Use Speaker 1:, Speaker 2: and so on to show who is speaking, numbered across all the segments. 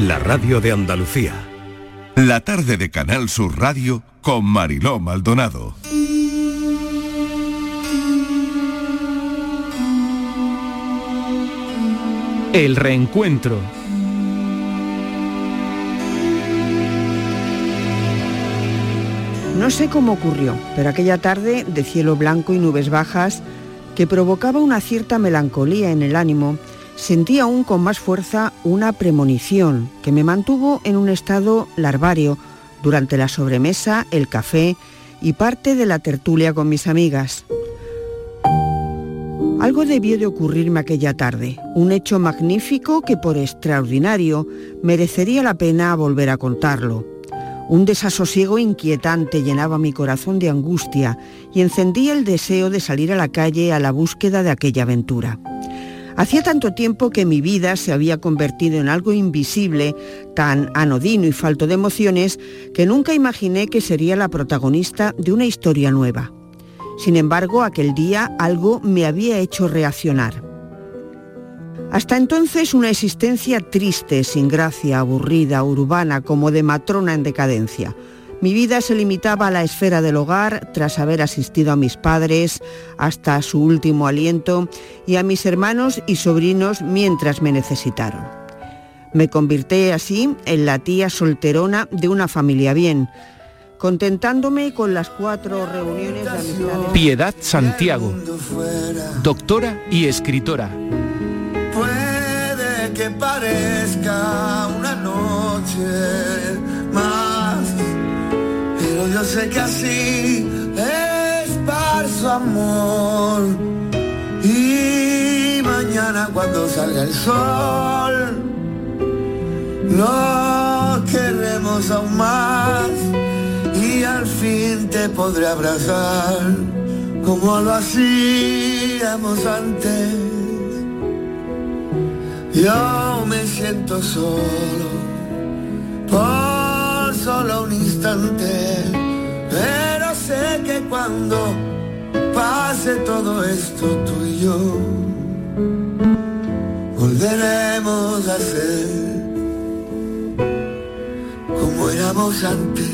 Speaker 1: la radio de Andalucía.
Speaker 2: La tarde de Canal Sur Radio con Mariló Maldonado.
Speaker 3: El reencuentro.
Speaker 4: No sé cómo ocurrió, pero aquella tarde de cielo blanco y nubes bajas, que provocaba una cierta melancolía en el ánimo, sentí aún con más fuerza una premonición que me mantuvo en un estado larvario durante la sobremesa, el café y parte de la tertulia con mis amigas. Algo debió de ocurrirme aquella tarde, un hecho magnífico que por extraordinario merecería la pena volver a contarlo. Un desasosiego inquietante llenaba mi corazón de angustia y encendía el deseo de salir a la calle a la búsqueda de aquella aventura. Hacía tanto tiempo que mi vida se había convertido en algo invisible, tan anodino y falto de emociones, que nunca imaginé que sería la protagonista de una historia nueva. Sin embargo, aquel día algo me había hecho reaccionar. Hasta entonces una existencia triste, sin gracia, aburrida, urbana, como de matrona en decadencia. Mi vida se limitaba a la esfera del hogar tras haber asistido a mis padres hasta su último aliento y a mis hermanos y sobrinos mientras me necesitaron. Me convirté así en la tía solterona de una familia bien, contentándome con las cuatro reuniones de amistades.
Speaker 3: Piedad Santiago, doctora y escritora.
Speaker 5: Puede que parezca una noche más, yo sé que así es su amor. Y mañana cuando salga el sol, lo queremos aún más y al fin te podré abrazar como lo hacíamos antes. Yo me siento solo solo un instante, pero sé que cuando pase todo esto tú y yo volveremos a ser como éramos antes.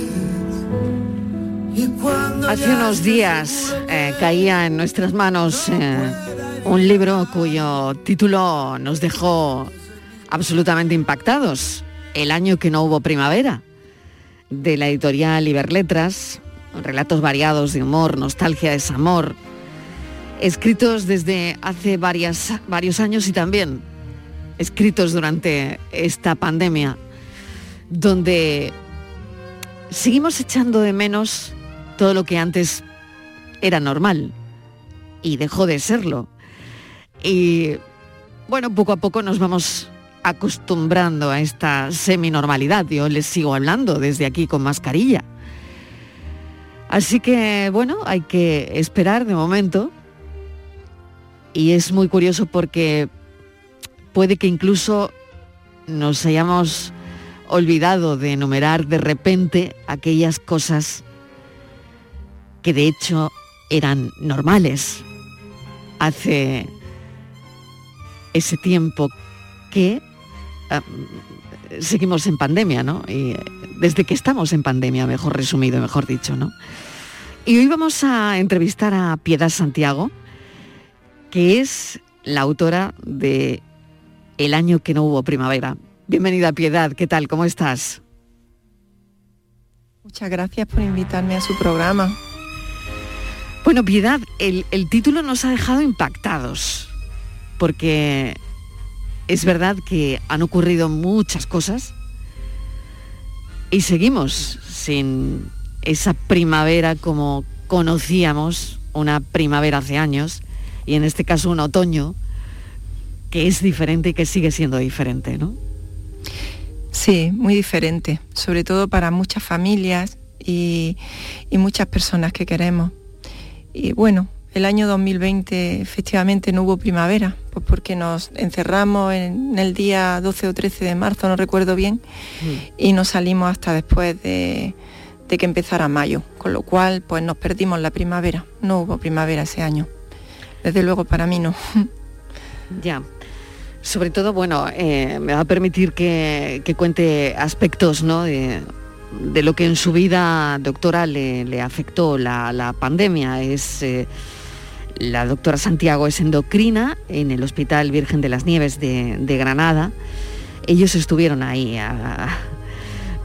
Speaker 6: Hace unos días eh, caía en nuestras manos eh, un libro cuyo título nos dejó absolutamente impactados. El año que no hubo primavera, de la editorial Iberletras, relatos variados de humor, nostalgia, desamor, escritos desde hace varias, varios años y también escritos durante esta pandemia, donde seguimos echando de menos todo lo que antes era normal y dejó de serlo. Y bueno, poco a poco nos vamos acostumbrando a esta seminormalidad. Yo les sigo hablando desde aquí con mascarilla. Así que bueno, hay que esperar de momento. Y es muy curioso porque puede que incluso nos hayamos olvidado de enumerar de repente aquellas cosas que de hecho eran normales hace ese tiempo que ah, seguimos en pandemia, ¿no? Y desde que estamos en pandemia, mejor resumido, mejor dicho, ¿no? Y hoy vamos a entrevistar a Piedad Santiago, que es la autora de El año que no hubo primavera. Bienvenida Piedad, ¿qué tal? ¿Cómo estás?
Speaker 7: Muchas gracias por invitarme a su programa.
Speaker 6: Bueno, Piedad, el, el título nos ha dejado impactados, porque es verdad que han ocurrido muchas cosas y seguimos sin esa primavera como conocíamos, una primavera hace años, y en este caso un otoño que es diferente y que sigue siendo diferente, ¿no?
Speaker 7: Sí, muy diferente, sobre todo para muchas familias y, y muchas personas que queremos. Y bueno, el año 2020 efectivamente no hubo primavera, pues porque nos encerramos en el día 12 o 13 de marzo, no recuerdo bien, mm. y no salimos hasta después de, que empezara mayo, con lo cual pues nos perdimos la primavera, no hubo primavera ese año. Desde luego para mí no.
Speaker 6: Ya. Sobre todo, bueno, eh, me va a permitir que, cuente aspectos ¿no? de, lo que en su vida, doctora, le, afectó la, pandemia. Es eh, la doctora Santiago es endocrina en el Hospital Virgen de las Nieves de, Granada. Ellos estuvieron ahí,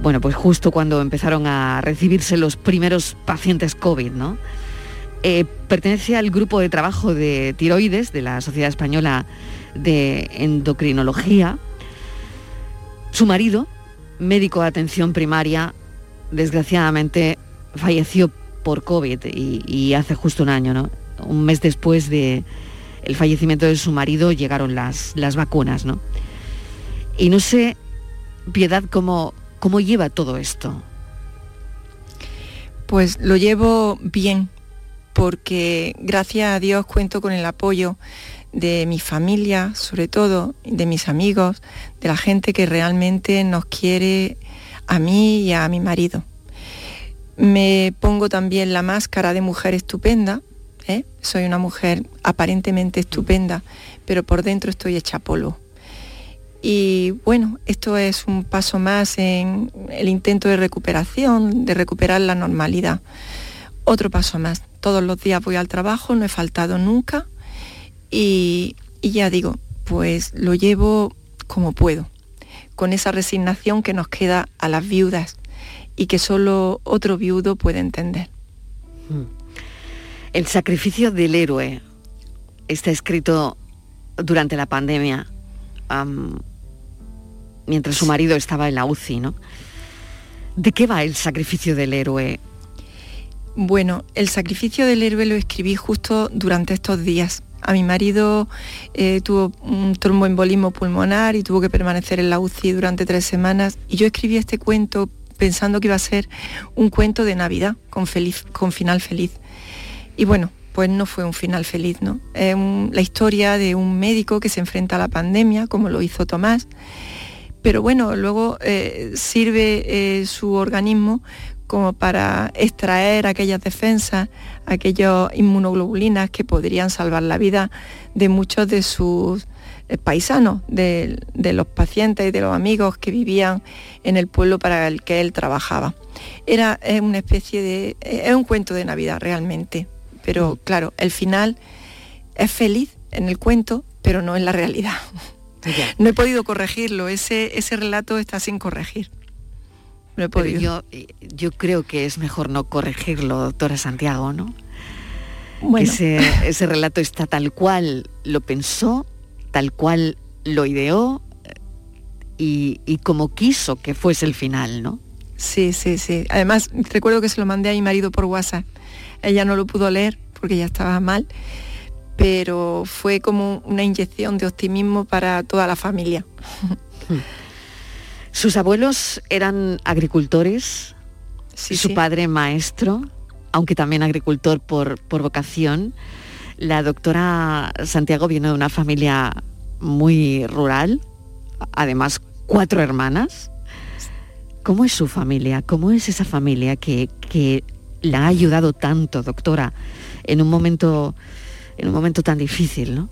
Speaker 6: bueno, pues justo cuando empezaron a recibirse los primeros pacientes COVID, ¿no? Eh, pertenece al grupo de trabajo de tiroides de la Sociedad Española de Endocrinología. Su marido, médico de atención primaria, desgraciadamente falleció por COVID y, y hace justo un año, ¿no? Un mes después de el fallecimiento de su marido llegaron las, las vacunas, ¿no? Y no sé, Piedad, cómo, cómo lleva todo esto.
Speaker 7: Pues lo llevo bien, porque gracias a Dios cuento con el apoyo de mi familia, sobre todo, de mis amigos, de la gente que realmente nos quiere a mí y a mi marido. Me pongo también la máscara de mujer estupenda, ¿eh? Soy una mujer aparentemente estupenda, pero por dentro estoy hecha polvo. Y bueno, esto es un paso más en el intento de recuperación, de recuperar la normalidad. Otro paso más. Todos los días voy al trabajo, no he faltado nunca y, ya digo, pues lo llevo como puedo, con esa resignación que nos queda a las viudas y que solo otro viudo puede entender. Mm.
Speaker 6: El sacrificio del héroe está escrito durante la pandemia, mientras su marido estaba en la UCI, ¿no? ¿De qué va el sacrificio del héroe?
Speaker 7: Bueno, el sacrificio del héroe lo escribí justo durante estos días. A mi marido eh, tuvo un tromboembolismo pulmonar y tuvo que permanecer en la UCI durante tres semanas y yo escribí este cuento pensando que iba a ser un cuento de Navidad con, feliz, con final feliz. Y bueno, pues no fue un final feliz, ¿no? Es la historia de un médico que se enfrenta a la pandemia, como lo hizo Tomás, pero bueno, luego eh, sirve eh, su organismo como para extraer aquellas defensas, aquellas inmunoglobulinas que podrían salvar la vida de muchos de sus eh, paisanos, de, los pacientes y de los amigos que vivían en el pueblo para el que él trabajaba. Era una especie de, es un cuento de Navidad realmente, pero claro, el final es feliz en el cuento, pero no en la realidad. No he podido corregirlo, ese, ese relato está sin corregir.
Speaker 6: No he podido. Yo, creo que es mejor no corregirlo, doctora Santiago, ¿no? Ese, ese relato está tal cual lo pensó, tal cual lo ideó y, y, como quiso que fuese el final, ¿no?
Speaker 7: Sí, sí, sí. Además, recuerdo que se lo mandé a mi marido por WhatsApp ella no lo pudo leer porque ya estaba mal, pero fue como una inyección de optimismo para toda la familia.
Speaker 6: Sus abuelos eran agricultores, su padre maestro, aunque también agricultor por, por vocación. La doctora Santiago viene de una familia muy rural, además cuatro hermanas. ¿Cómo es su familia? ¿Cómo es esa familia que, que la ha ayudado tanto, doctora, en un momento, en un momento tan difícil, ¿no?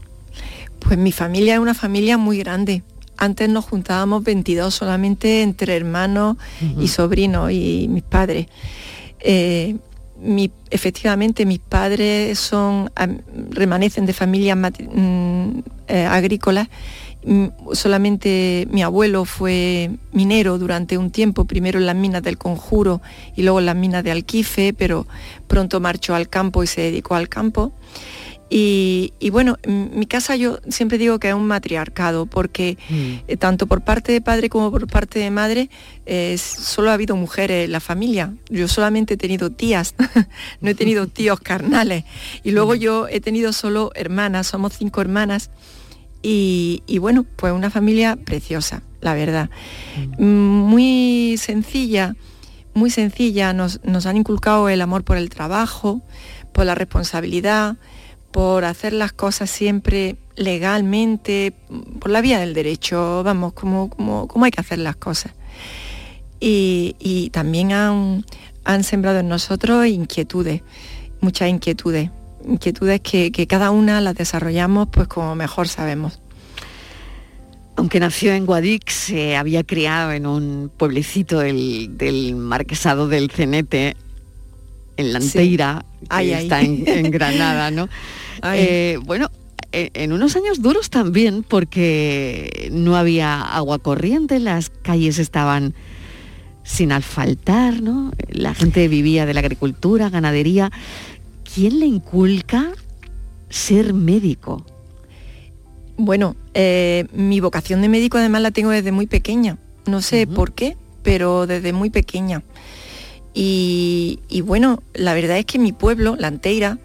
Speaker 7: Pues mi familia es una familia muy grande. antes nos juntábamos 22 solamente entre hermanos y sobrinos y mis padres. Eh, efectivamente mis padres son remanecen de familias mm, eh, agrícolas solamente mi abuelo fue minero durante un tiempo, primero en las minas del Conjuro y luego en las minas de Alquife, pero pronto marchó al campo y se dedicó al campo. Y, bueno, mi casa yo siempre digo que es un matriarcado, porque mm. eh, tanto por parte de padre como por parte de madre eh, solo ha habido mujeres en la familia. Yo solamente he tenido tías, no he tenido tíos carnales. Y luego mm. yo he tenido solo hermanas, somos cinco hermanas. Y, bueno, pues una familia preciosa, la verdad. Mm. Muy sencilla, muy sencilla, nos, nos han inculcado el amor por el trabajo, por la responsabilidad por hacer las cosas siempre legalmente, por la vía del derecho, vamos, como, como, hay que hacer las cosas. Y, también han, han, sembrado en nosotros inquietudes, muchas inquietudes, inquietudes que, cada una las desarrollamos pues como mejor sabemos.
Speaker 6: Aunque nació en Guadix, se había criado en un pueblecito del, del marquesado del Cenete, en Lanteira, que está En, Granada, ¿no? Eh, bueno, eh, en unos años duros también, porque no había agua corriente, las calles estaban sin asfaltar, ¿no? La gente vivía de la agricultura, ganadería. ¿Quién le inculca ser médico?
Speaker 7: Bueno, eh, mi vocación de médico además la tengo desde muy pequeña. No sé por qué, pero desde muy pequeña. Y, bueno, la verdad es que mi pueblo, La Anteira,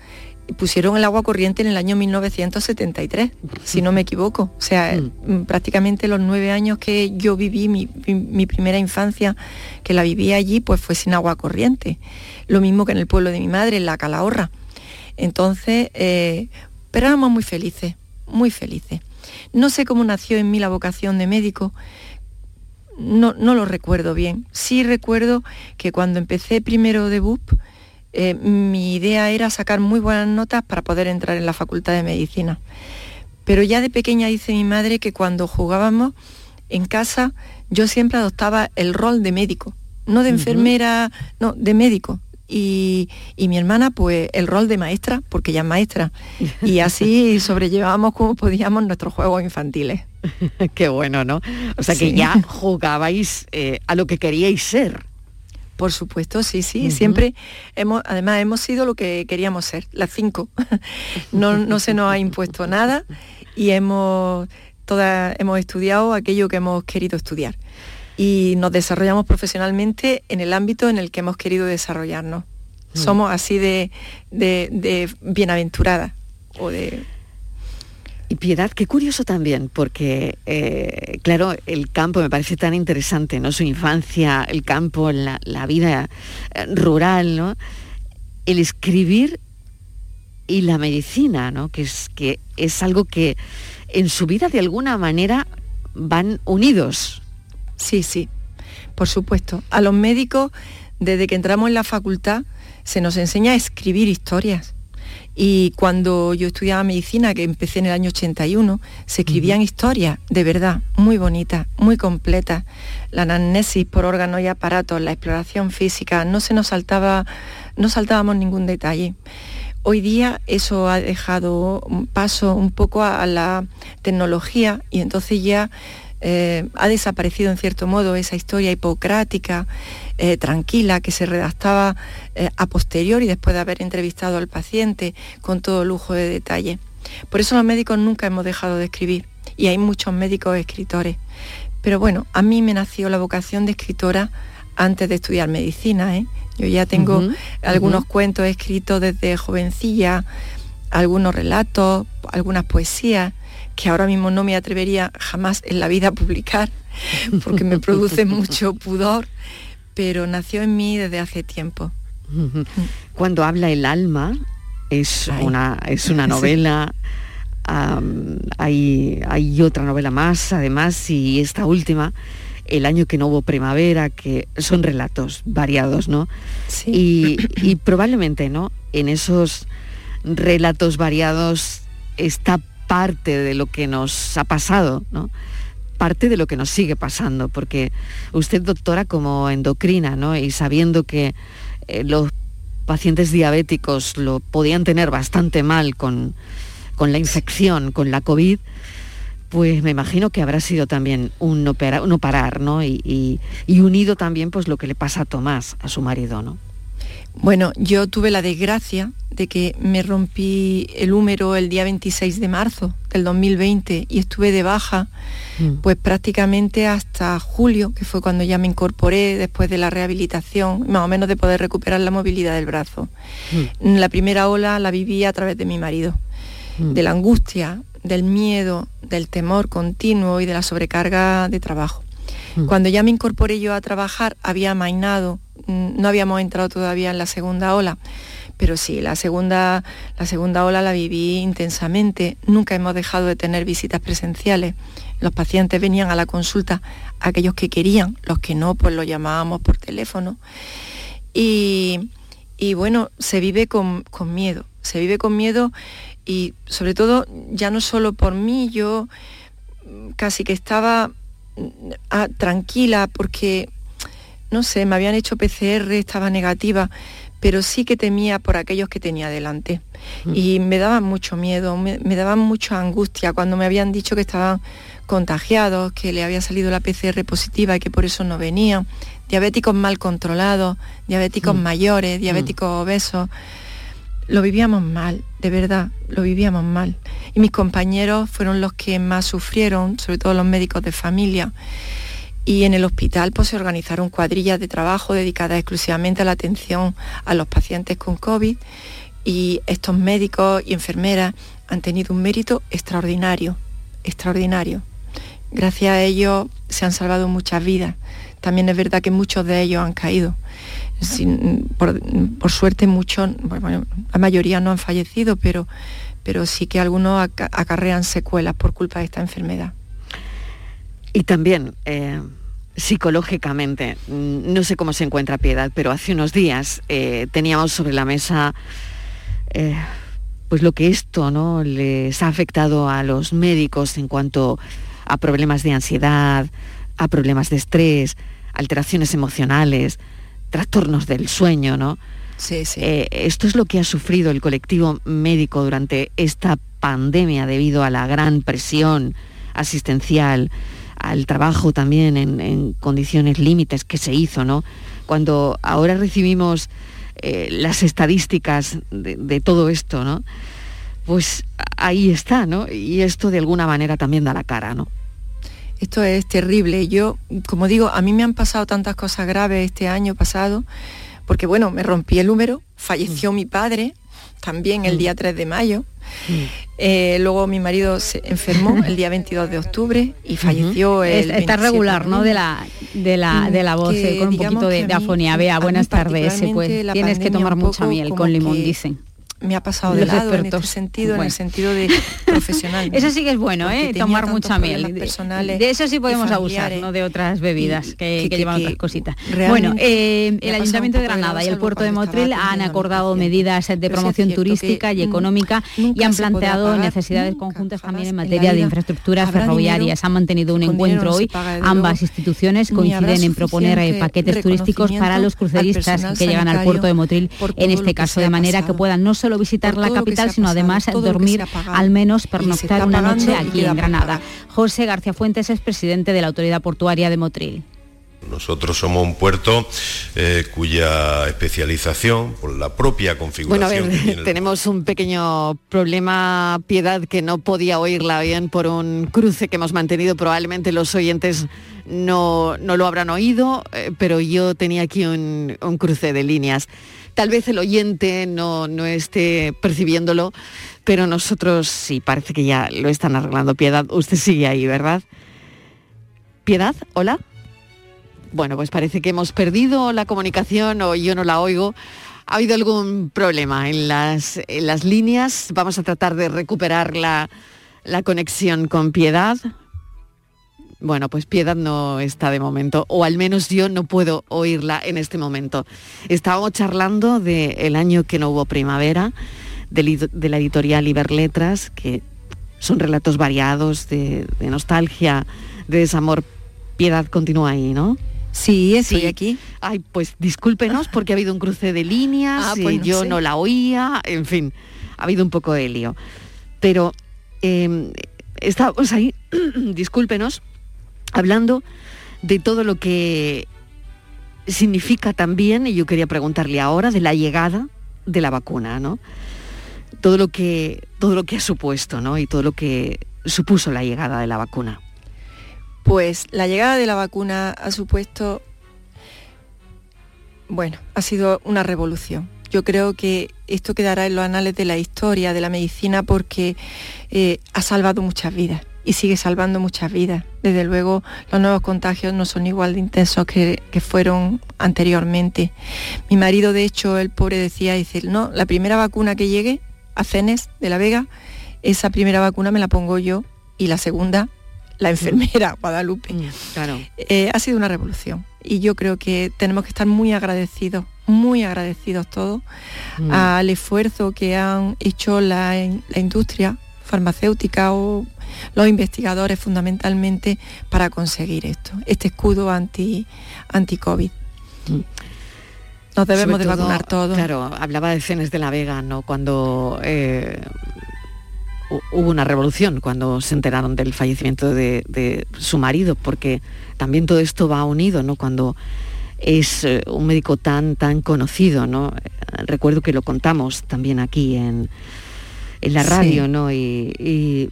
Speaker 7: pusieron el agua corriente en el año 1973, si no me equivoco. O sea, mm. Mm, prácticamente los nueve años que yo viví, mi, primera infancia, que la viví allí, pues fue sin agua corriente. Lo mismo que en el pueblo de mi madre, en la Calahorra. Entonces, eh, pero éramos muy felices, muy felices. No sé cómo nació en mí la vocación de médico, no, lo recuerdo bien. Sí recuerdo que cuando empecé primero de BUP, eh, mi idea era sacar muy buenas notas para poder entrar en la Facultad de Medicina. Pero ya de pequeña dice mi madre que cuando jugábamos en casa yo siempre adoptaba el rol de médico, no de enfermera, no, de médico. Y, y, mi hermana pues el rol de maestra, porque ella es maestra. Y así sobrellevábamos como podíamos nuestros juegos infantiles.
Speaker 6: Qué bueno, ¿no? O sea que ya jugabais eh, a lo que queríais ser.
Speaker 7: Por supuesto, sí, sí. Siempre hemos, además hemos sido lo que queríamos ser, las cinco. no, no se nos ha impuesto nada y hemos, todas, hemos estudiado aquello que hemos querido estudiar. Y nos desarrollamos profesionalmente en el ámbito en el que hemos querido desarrollarnos. Somos así de, de, de bienaventuradas o de
Speaker 6: y Piedad, qué curioso también, porque, eh, claro, el campo me parece tan interesante, ¿no? Su infancia, el campo, la, vida eh, rural, ¿no? El escribir y la medicina, ¿no? Que es, que es algo que en su vida de alguna manera van unidos.
Speaker 7: Sí, sí, por supuesto. A los médicos, desde que entramos en la facultad, se nos enseña a escribir historias y cuando yo estudiaba medicina, que empecé en el año 81, se escribían historias de verdad muy bonitas, muy completas. La anamnesis por órganos y aparatos, la exploración física, no se nos saltaba, no saltábamos ningún detalle. Hoy día eso ha dejado paso un poco a la tecnología y entonces ya eh, ha desaparecido en cierto modo esa historia hipocrática, eh, tranquila, que se redactaba eh, a posteriori después de haber entrevistado al paciente con todo lujo de detalle. Por eso los médicos nunca hemos dejado de escribir y hay muchos médicos escritores. Pero bueno, a mí me nació la vocación de escritora antes de estudiar medicina. Yo ya tengo algunos cuentos escritos desde jovencilla, algunos relatos, algunas poesías que ahora mismo no me atrevería jamás en la vida a publicar porque me produce mucho pudor, pero nació en mí desde hace tiempo.
Speaker 6: Cuando habla el alma, es, una, es una novela, hay, hay otra novela más, además, y esta última, El año que no hubo primavera, que son relatos variados, ¿no? Sí. Y, y probablemente, ¿no? En esos relatos variados está parte de lo que nos ha pasado, ¿no? parte de lo que nos sigue pasando, porque usted, doctora, como endocrina, ¿no? Y sabiendo que eh, los pacientes diabéticos lo podían tener bastante mal con, con la infección, con la COVID, pues me imagino que habrá sido también un no, parar, ¿no? Y, y, unido también pues lo que le pasa a Tomás, a su marido, ¿no?
Speaker 7: Bueno, yo tuve la desgracia de que me rompí el húmero el día 26 de marzo del 2020 y estuve de baja mm. pues prácticamente hasta julio, que fue cuando ya me incorporé después de la rehabilitación, más o menos de poder recuperar la movilidad del brazo. Mm. La primera ola la viví a través de mi marido, mm. de la angustia, del miedo, del temor continuo y de la sobrecarga de trabajo. Cuando ya me incorporé yo a trabajar, había mainado Mm, no habíamos entrado todavía en la segunda ola, pero sí, la segunda, la segunda ola la viví intensamente. Nunca hemos dejado de tener visitas presenciales. Los pacientes venían a la consulta, aquellos que querían, los que no, pues los llamábamos por teléfono. Y, bueno, se vive con, miedo, se vive con miedo y sobre todo ya no solo por mí, yo casi que estaba mm, ah, tranquila porque no sé, me habían hecho PCR, estaba negativa, pero sí que temía por aquellos que tenía delante. Mm. Y me daban mucho miedo, me, daban mucha angustia cuando me habían dicho que estaban contagiados, que le había salido la PCR positiva y que por eso no venían. Diabéticos mal controlados, diabéticos mm. mayores, diabéticos mm. obesos. Lo vivíamos mal, de verdad, lo vivíamos mal. Y mis compañeros fueron los que más sufrieron, sobre todo los médicos de familia y en el hospital pues, se organizaron cuadrillas de trabajo dedicadas exclusivamente a la atención a los pacientes con COVID y estos médicos y enfermeras han tenido un mérito extraordinario, extraordinario. Gracias a ellos se han salvado muchas vidas. También es verdad que muchos de ellos han caído. Por, suerte muchos, la mayoría no han fallecido, pero, pero sí que algunos acarrean secuelas por culpa de esta enfermedad.
Speaker 6: Y también eh, psicológicamente, mm, no sé cómo se encuentra Piedad, pero hace unos días eh, teníamos sobre la mesa eh, pues lo que esto ¿no? les ha afectado a los médicos en cuanto a problemas de ansiedad, a problemas de estrés, alteraciones emocionales, trastornos del sueño, ¿no?
Speaker 7: Sí, sí.
Speaker 6: esto es lo que ha sufrido el colectivo médico durante esta pandemia debido a la gran presión asistencial, al trabajo también en, condiciones límites que se hizo, ¿no? Cuando ahora recibimos eh, las estadísticas de, todo esto, ¿no? Pues ahí está, ¿no? Y esto de alguna manera también da la cara, ¿no?
Speaker 7: Esto es terrible. Yo, como digo, a mí me han pasado tantas cosas graves este año pasado, porque bueno, me rompí el húmero, falleció mm. mi padre también el mm. día 3 de mayo, eh, luego mi marido se enfermó el día 22 de octubre y falleció el
Speaker 8: Está regular, ¿no? De la, de la, de la voz, eh, con un poquito de, afonía. Vea, buenas tardes. Pues, tienes que tomar mucha miel con limón, dicen
Speaker 7: me ha pasado de lado en este sentido, en el sentido de profesional.
Speaker 8: eso sí que es bueno, ¿eh? tomar mucha miel. De eso sí podemos abusar, no de otras bebidas que, llevan otras cositas. Bueno, eh, el Ayuntamiento de Granada y el Puerto de Motril han acordado medidas de promoción turística y económica y han planteado necesidades conjuntas también en materia de infraestructuras ferroviarias. Han mantenido un encuentro hoy. Ambas instituciones coinciden en proponer eh, paquetes turísticos para los cruceristas que llegan al puerto de Motril, en este caso, de manera que puedan no solo visitar la capital, sino además dormir al menos pernoctar una noche aquí en Granada. José García Fuentes es presidente de la Autoridad Portuaria de Motril.
Speaker 9: Nosotros somos un puerto eh, cuya especialización, por la propia configuración...
Speaker 6: Bueno, a ver, tenemos un pequeño problema, Piedad, que no podía oírla bien por un cruce que hemos mantenido. Probablemente los oyentes no, no lo habrán oído, eh, pero yo tenía aquí un, un cruce de líneas. Tal vez el oyente no, no esté percibiéndolo, pero nosotros sí, parece que ya lo están arreglando. Piedad, usted sigue ahí, ¿verdad? Piedad, hola. Bueno, pues parece que hemos perdido la comunicación o yo no la oigo. ¿Ha habido algún problema en las, en las líneas? Vamos a tratar de recuperar la, la conexión con Piedad. Bueno, pues Piedad no está de momento, o al menos yo no puedo oírla en este momento. Estábamos charlando del año que no hubo primavera, de, la editorial Iberletras, que son relatos variados de, nostalgia, de desamor. Piedad continúa ahí, ¿no?
Speaker 7: Sí, estoy aquí.
Speaker 6: Ay, pues discúlpenos porque ha habido un cruce de líneas, ah, pues yo no la oía, en fin, ha habido un poco de lío. Pero eh, estábamos ahí, discúlpenos, hablando de todo lo que significa también, y yo quería preguntarle ahora, de la llegada de la vacuna, ¿no? Todo lo que, todo lo que ha supuesto, ¿no? Y todo lo que supuso la llegada de la vacuna.
Speaker 7: Pues la llegada de la vacuna ha supuesto, bueno, ha sido una revolución. Yo creo que esto quedará en los anales de la historia de la medicina porque eh, ha salvado muchas vidas y sigue salvando muchas vidas. Desde luego, los nuevos contagios no son igual de intensos que, fueron anteriormente. Mi marido, de hecho, el pobre decía, decir, no, la primera vacuna que llegue a Cenes de la Vega, esa primera vacuna me la pongo yo y la segunda la enfermera Guadalupe. Mm, claro. Eh, ha sido una revolución y yo creo que tenemos que estar muy agradecidos, muy agradecidos todos mm. al esfuerzo que han hecho la, la industria farmacéutica o los investigadores fundamentalmente para conseguir esto, este escudo anti, anti-COVID. Mm. Nos debemos de vacunar todos.
Speaker 6: Claro, hablaba de Cenes de la Vega, ¿no? Cuando eh, hubo una revolución, cuando se enteraron del fallecimiento de, su marido, porque también todo esto va unido, ¿no? Cuando es eh, un médico tan, tan conocido, ¿no? Recuerdo que lo contamos también aquí en, la radio, ¿no? y, y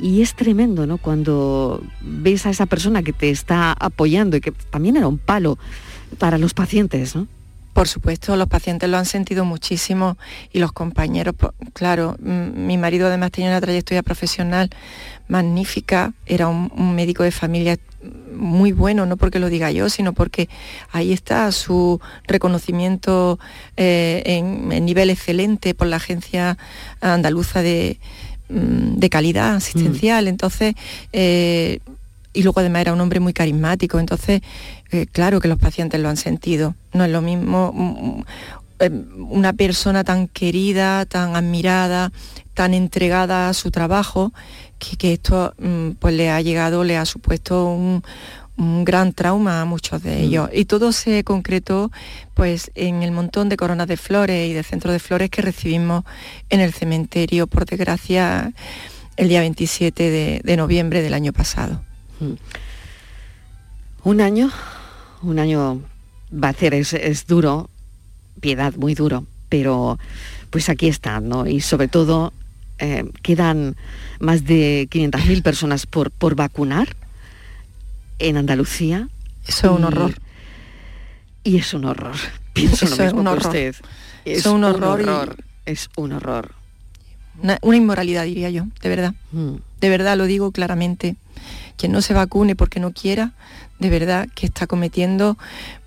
Speaker 6: es tremendo, ¿no? Cuando ves a esa persona que te está apoyando y que también era un palo para los pacientes, ¿no?
Speaker 7: Por supuesto, los pacientes lo han sentido muchísimo y los compañeros, claro, mi marido además tenía una trayectoria profesional magnífica, era un, médico de familia muy bueno, no porque lo diga yo, sino porque ahí está su reconocimiento eh, en, nivel excelente por la Agencia Andaluza de, de calidad asistencial. Mm. Entonces, eh, y luego además era un hombre muy carismático, entonces, eh, claro que los pacientes lo han sentido. No es lo mismo mm, eh, una persona tan querida, tan admirada, tan entregada a su trabajo, que, que esto pues le ha llegado, le ha supuesto un, un gran trauma a muchos de ellos. Y todo se concretó pues en el montón de coronas de flores y de centros de flores que recibimos en el cementerio, por desgracia, el día 27 de, noviembre del año pasado.
Speaker 6: Un año, un año va a ser, es, duro, piedad, muy duro, pero pues aquí están, ¿no? Y sobre todo eh, quedan más de 500.000 personas por, por vacunar en Andalucía.
Speaker 7: Eso es un horror.
Speaker 6: Y es un horror. Pienso lo mismo que usted.
Speaker 7: Es un horror.
Speaker 6: Es un horror.
Speaker 7: Una, inmoralidad, diría yo, de verdad. Mm. De verdad lo digo claramente. Quien no se vacune porque no quiera, de verdad que está cometiendo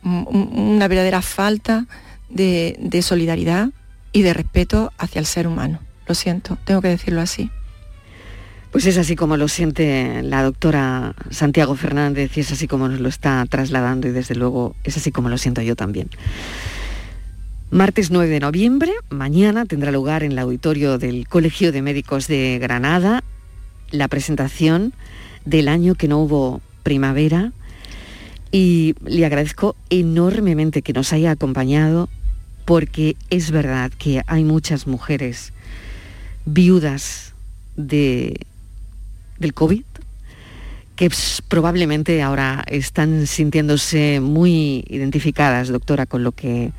Speaker 7: una verdadera falta de, de solidaridad y de respeto hacia el ser humano. Lo siento, tengo que decirlo así.
Speaker 6: Pues es así como lo siente la doctora Santiago Fernández y es así como nos lo está trasladando y desde luego es así como lo siento yo también. Martes 9 de noviembre, mañana tendrá lugar en el auditorio del Colegio de Médicos de Granada la presentación del año que no hubo primavera y le agradezco enormemente que nos haya acompañado porque es verdad que hay muchas mujeres viudas de del COVID, que probablemente ahora están sintiéndose muy identificadas, doctora, con lo que,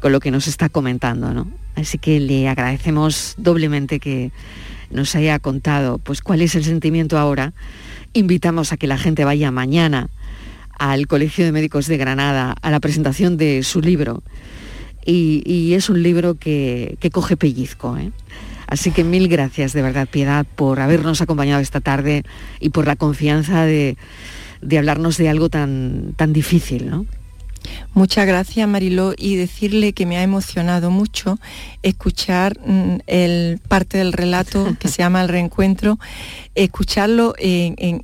Speaker 6: con lo que nos está comentando. ¿no? Así que le agradecemos doblemente que nos haya contado pues, cuál es el sentimiento ahora. Invitamos a que la gente vaya mañana al Colegio de Médicos de Granada a la presentación de su libro. Y, es un libro que, que coge pellizco. ¿eh? Así que mil gracias de verdad, Piedad, por habernos acompañado esta tarde y por la confianza de, hablarnos de algo tan, tan difícil, ¿no?
Speaker 7: Muchas gracias Mariló y decirle que me ha emocionado mucho escuchar mm, el parte del relato que se llama El reencuentro, escucharlo en,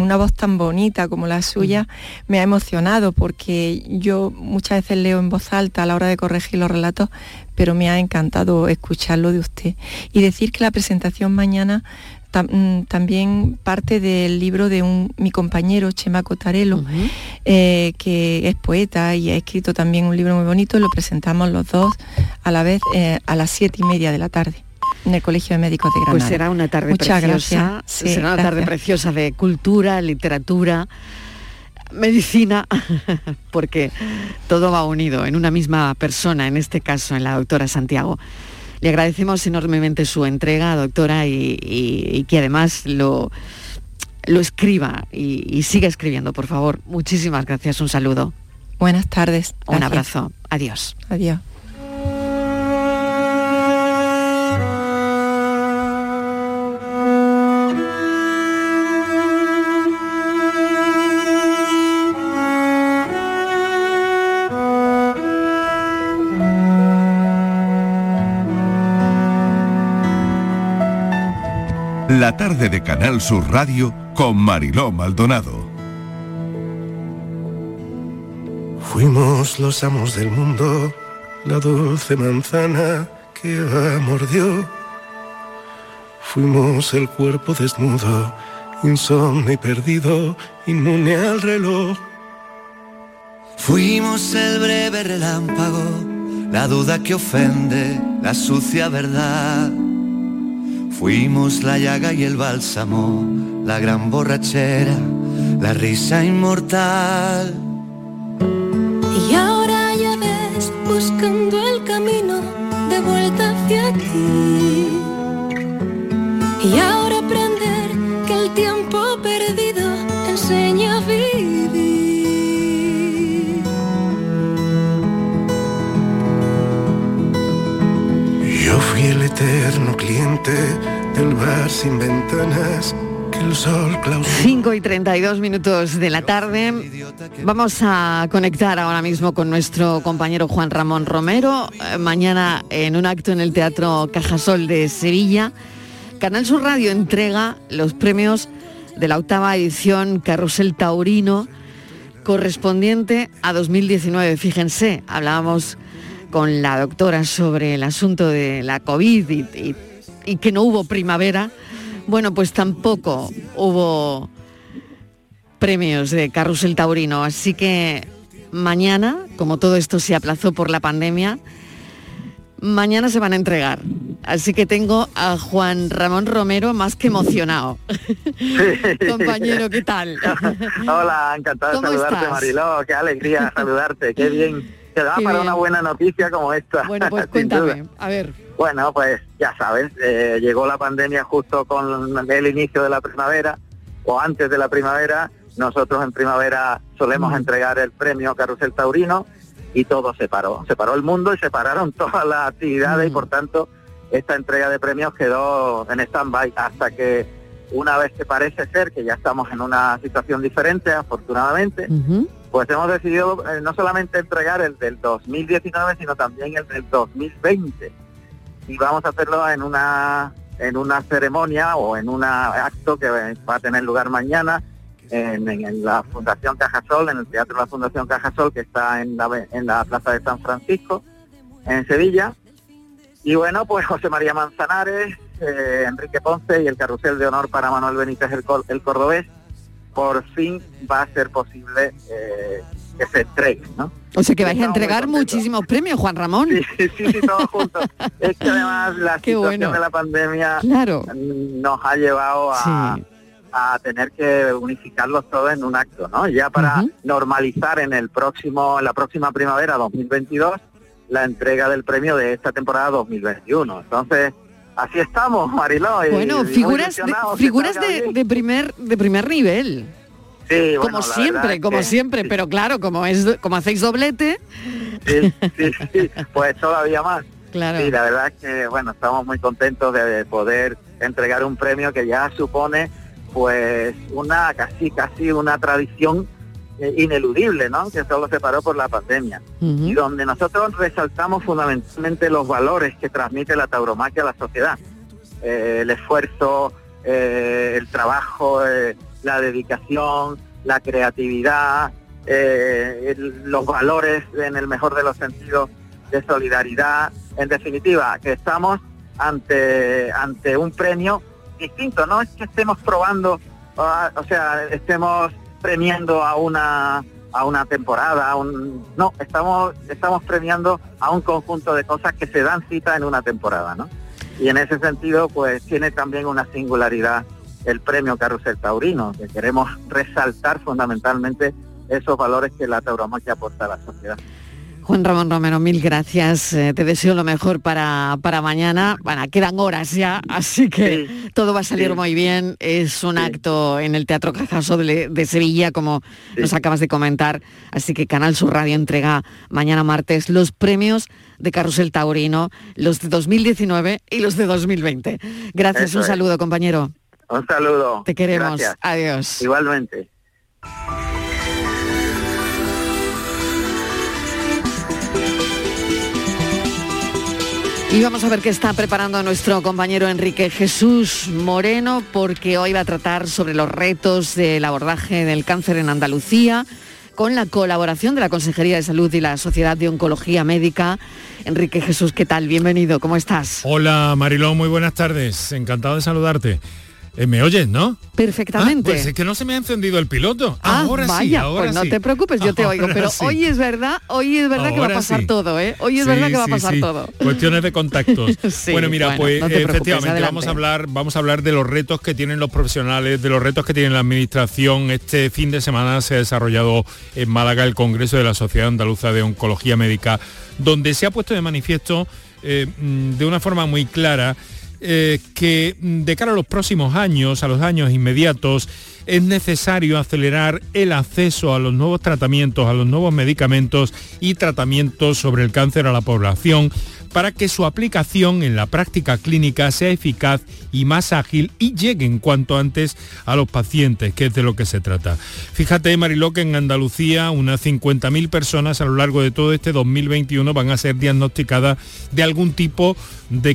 Speaker 7: una voz tan bonita como la suya me ha emocionado porque yo muchas veces leo en voz alta a la hora de corregir los relatos, pero me ha encantado escucharlo de usted. Y decir que la presentación mañana mm, también parte del libro de un, mi compañero Chema Cotarelo, eh, que es poeta y ha escrito también un libro muy bonito, lo presentamos los dos a la vez eh, a las siete y media de la tarde en el Colegio de Médicos de Granada.
Speaker 6: Pues será una tarde preciosa, será una tarde preciosa de cultura, literatura, medicina, porque todo va unido en una misma persona, en este caso en la doctora Santiago. Le agradecemos enormemente su entrega, doctora, y, que además lo, lo escriba y, y, siga escribiendo, por favor. Muchísimas gracias, un saludo.
Speaker 7: Buenas tardes.
Speaker 6: Un abrazo. Adiós.
Speaker 7: Adiós.
Speaker 2: La tarde de Canal Sur Radio con Mariló Maldonado.
Speaker 5: Fuimos los amos del mundo, la dulce manzana que mordió. Fuimos el cuerpo desnudo, insomne y perdido, inmune al reloj.
Speaker 10: Fuimos el breve relámpago, la duda que ofende, la sucia verdad Fuimos la llaga y el bálsamo, la gran borrachera, la risa inmortal.
Speaker 11: Y ahora ya ves, buscando el camino de vuelta hacia aquí. Y ahora aprender que el tiempo perdido enseña a vivir.
Speaker 5: Yo fui el eterno cliente sin el sol
Speaker 6: 5 y 32 minutos de la tarde. Vamos a conectar ahora mismo con nuestro compañero Juan Ramón Romero. Eh, mañana en un acto en el Teatro Cajasol de Sevilla. Canal Sur Radio entrega los premios de la octava edición Carrusel Taurino correspondiente a 2019. Fíjense, hablábamos con la doctora sobre el asunto de la COVID y que no hubo primavera, bueno, pues tampoco hubo premios de Carrusel Taurino. Así que mañana, como todo esto se aplazó por la pandemia, mañana se van a entregar. Así que tengo a Juan Ramón Romero más que emocionado. Compañero, ¿qué tal?
Speaker 12: Hola, encantado de saludarte, Mariló. Qué alegría saludarte, qué bien. Te da para una buena noticia como esta.
Speaker 6: Bueno, pues cuéntame, a ver.
Speaker 12: Bueno, pues ya sabes, eh, llegó la pandemia justo con el inicio de la primavera o antes de la primavera. Nosotros en primavera solemos entregar el premio Carrusel Taurino y todo se paró. Se paró el mundo y se pararon todas las actividades y por tanto esta entrega de premios quedó en stand-by hasta que una vez que parece ser que ya estamos en una situación diferente, afortunadamente, pues hemos decidido eh, no solamente entregar el del 2019, sino también el del 2020 y vamos a hacerlo en una en una ceremonia o en un acto que va a tener lugar mañana en, la Fundación Cajasol, en el Teatro de la Fundación Cajasol, que está en la, en la Plaza de San Francisco, en Sevilla. Y bueno, pues José María Manzanares, eh, Enrique Ponce y el carrusel de honor para Manuel Benítez el, el Cordobés, por fin va a ser posible eh, que se entregue, ¿no?
Speaker 6: O sea que vais a entregar muchísimos premios, Juan Ramón.
Speaker 12: Sí, sí, sí, todos juntos. es que además la situación de la pandemia nos ha llevado a, tener que unificarlos todos en un acto, ¿no? Ya para normalizar en el próximo, en la próxima primavera 2022 la entrega del premio de esta temporada 2021. Entonces, así estamos, Mariló.
Speaker 6: Bueno, figuras, figuras de, primer, de primer nivel como siempre, como siempre, pero claro, como es como hacéis doblete.
Speaker 12: Sí, sí, pues todavía más. Claro. Sí, la verdad es que bueno, estamos muy contentos de poder entregar un premio que ya supone pues una casi casi una tradición eh, ineludible, ¿no? Que solo se paró por la pandemia. Y donde nosotros resaltamos fundamentalmente los valores que transmite la tauromaquia a la sociedad. Eh, el esfuerzo, eh, el trabajo, la dedicación, la creatividad, eh, los valores en el mejor de los sentidos de solidaridad. En definitiva, que estamos ante, ante un premio distinto. No es que estemos probando, ah, o sea, estemos premiando a una a una temporada, no, estamos estamos premiando a un conjunto de cosas que se dan cita en una temporada, ¿no? Y en ese sentido, pues tiene también una singularidad el premio Carrusel Taurino, que queremos resaltar fundamentalmente esos valores que la tauromaquia aporta a la sociedad.
Speaker 6: Juan Ramón Romero, mil gracias. Eh, te deseo lo mejor para, para mañana. Bueno, quedan horas ya, así que todo va a salir muy bien. Es un acto en el Teatro Cajaso de, Sevilla, como nos acabas de comentar. Así que Canal Sur Radio entrega mañana martes los premios de Carrusel Taurino, los de 2019 y los de 2020. Gracias, un saludo, compañero.
Speaker 12: Un saludo.
Speaker 6: Te queremos. Adiós.
Speaker 12: Igualmente.
Speaker 6: Y vamos a ver qué está preparando nuestro compañero Enrique Jesús Moreno, porque hoy va a tratar sobre los retos del abordaje del cáncer en Andalucía, con la colaboración de la Consejería de Salud y la Sociedad de Oncología Médica. Enrique Jesús, ¿qué tal? Bienvenido, ¿cómo estás?
Speaker 13: Hola Marilón, muy buenas tardes, encantado de saludarte. Eh, ¿Me oyes, no?
Speaker 6: Perfectamente.
Speaker 13: Ah, pues es que no se me ha encendido el piloto. Ah, ahora
Speaker 6: vaya,
Speaker 13: sí, ahora
Speaker 6: pues no te preocupes, yo te oigo. Pero hoy es verdad, hoy es verdad que va a pasar todo, ¿eh? Hoy es verdad que va a pasar todo.
Speaker 13: Cuestiones de contactos. bueno, mira, pues efectivamente vamos a hablar, vamos a hablar de los retos que tienen los profesionales, de los retos que tiene la administración. Este fin de semana se ha desarrollado en Málaga el Congreso de la Sociedad Andaluza de Oncología Médica, donde se ha puesto de manifiesto eh, mm, de una forma muy clara eh, que mm, de cara a los próximos años, a los años inmediatos, es necesario acelerar el acceso a los nuevos tratamientos, a los nuevos medicamentos y tratamientos sobre el cáncer a la población para que su aplicación en la práctica clínica sea eficaz y más ágil y lleguen cuanto antes a los pacientes, que es de lo que se trata. Fíjate, Mariló, que en Andalucía unas 50.000 personas a lo largo de todo este 2021 van a ser diagnosticadas de algún tipo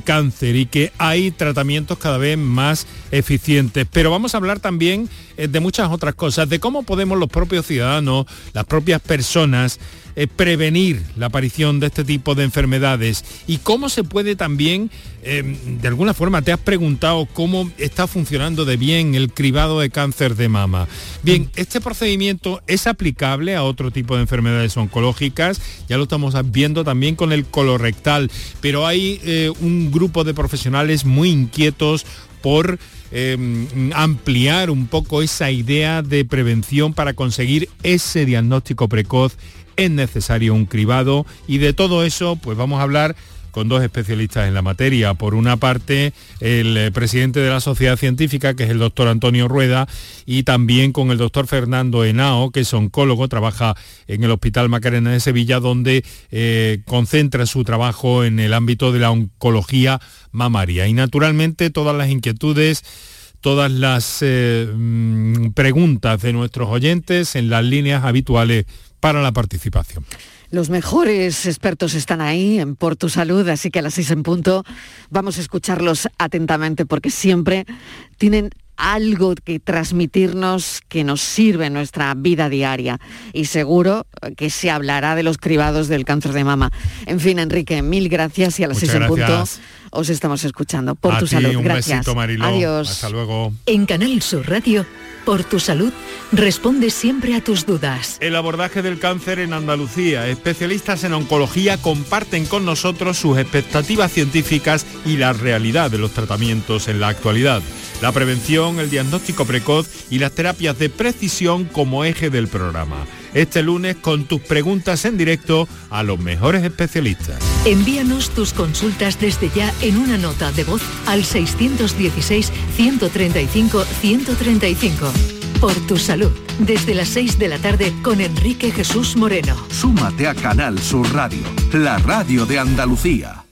Speaker 13: cáncer y que hay tratamientos cada vez más eficientes. Pero vamos a hablar también eh, de muchas otras cosas, de cómo podemos los propios ciudadanos, las propias personas, eh, prevenir la aparición de este tipo de enfermedades y cómo se puede también, eh, de alguna forma, te has preguntado cómo está funcionando de bien el cribado de cáncer de mama. Bien, mm. este procedimiento es aplicable a otro tipo de enfermedades oncológicas, ya lo estamos viendo también con el colorectal, pero hay eh, un grupo de profesionales muy inquietos por ampliar un poco esa idea de prevención para conseguir ese diagnóstico precoz es necesario un cribado y de todo eso pues vamos a hablar con dos especialistas en la materia. Por una parte, el eh, presidente de la Sociedad Científica, que es el doctor Antonio Rueda, y también con el doctor Fernando Henao, que es oncólogo, trabaja en el Hospital Macarena de Sevilla, donde eh, concentra su trabajo en el ámbito de la oncología mamaria. Y naturalmente todas las inquietudes todas las eh, mm, preguntas de nuestros oyentes en las líneas habituales para la participación.
Speaker 6: Los mejores expertos están ahí en Por Tu Salud, así que a las seis en punto vamos a escucharlos atentamente porque siempre tienen algo que transmitirnos que nos sirve en nuestra vida diaria y seguro que se hablará de los cribados del cáncer de mama. En fin, Enrique, mil gracias y a las seis en punto os estamos escuchando. Por tu salud. gracias. Adiós.
Speaker 13: Hasta luego.
Speaker 14: En Canal Sur Radio por tu salud, responde siempre a tus dudas.
Speaker 13: El abordaje del cáncer en Andalucía. Especialistas en oncología comparten con nosotros sus expectativas científicas y la realidad de los tratamientos en la actualidad. La prevención, el diagnóstico precoz y las terapias de precisión como eje del programa este lunes con tus preguntas en directo a los mejores especialistas.
Speaker 14: Envíanos tus consultas desde ya en una nota de voz al 616-135-135. Por tu salud, desde las 6 de la tarde con Enrique Jesús Moreno.
Speaker 2: Súmate a Canal Sur Radio, la radio de Andalucía.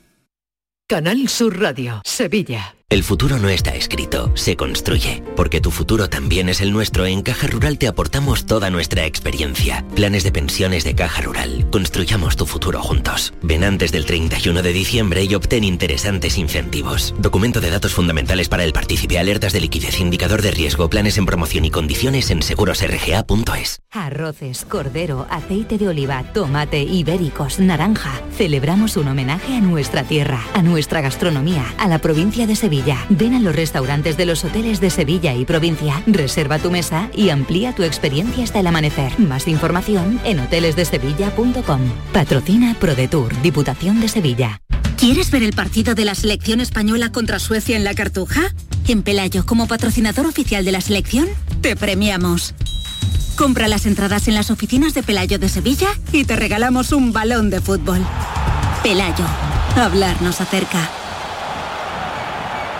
Speaker 14: Canal Sur Radio, Sevilla.
Speaker 15: El futuro no está escrito, se construye. Porque tu futuro también es el nuestro, en Caja Rural te aportamos toda nuestra experiencia. Planes de pensiones de Caja Rural. Construyamos tu futuro juntos. Ven antes del 31 de diciembre y obtén interesantes incentivos. Documento de datos fundamentales para el partícipe, alertas de liquidez, indicador de riesgo, planes en promoción y condiciones en segurosrga.es.
Speaker 16: Arroces, cordero, aceite de oliva, tomate, ibéricos, naranja. Celebramos un homenaje a nuestra tierra, a nuestra gastronomía, a la provincia de Sevilla Ven a los restaurantes de los hoteles de Sevilla y provincia, reserva tu mesa y amplía tu experiencia hasta el amanecer. Más información en hotelesdesevilla.com. Patrocina ProDetour, Diputación de Sevilla.
Speaker 17: ¿Quieres ver el partido de la selección española contra Suecia en la Cartuja? En Pelayo, como patrocinador oficial de la selección, te premiamos. Compra las entradas en las oficinas de Pelayo de Sevilla y te regalamos un balón de fútbol. Pelayo, hablarnos acerca.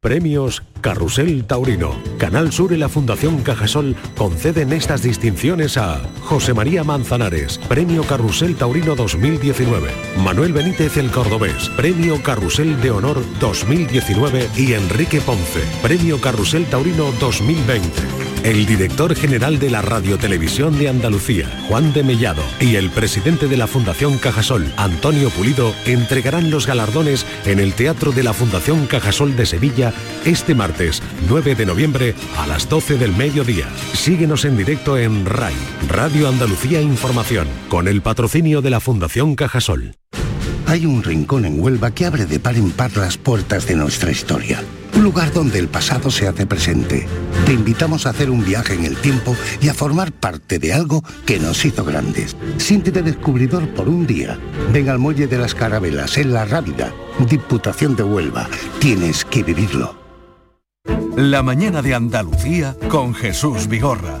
Speaker 18: Premios Carrusel Taurino. Canal Sur y la Fundación Cajasol conceden estas distinciones a José María Manzanares, Premio Carrusel Taurino 2019, Manuel Benítez el Cordobés, Premio Carrusel de Honor 2019 y Enrique Ponce, Premio Carrusel Taurino 2020. El director general de la Radiotelevisión de Andalucía, Juan de Mellado, y el presidente de la Fundación Cajasol, Antonio Pulido, entregarán los galardones en el Teatro de la Fundación Cajasol de Sevilla este martes 9 de noviembre a las 12 del mediodía. Síguenos en directo en RAI, Radio Andalucía Información, con el patrocinio de la Fundación Cajasol.
Speaker 19: Hay un rincón en Huelva que abre de par en par las puertas de nuestra historia. Un lugar donde el pasado se hace presente. Te invitamos a hacer un viaje en el tiempo y a formar parte de algo que nos hizo grandes. Siéntete descubridor por un día. Ven al Muelle de las Carabelas, en La Rábida, Diputación de Huelva. Tienes que vivirlo.
Speaker 20: La mañana de Andalucía con Jesús Vigorra.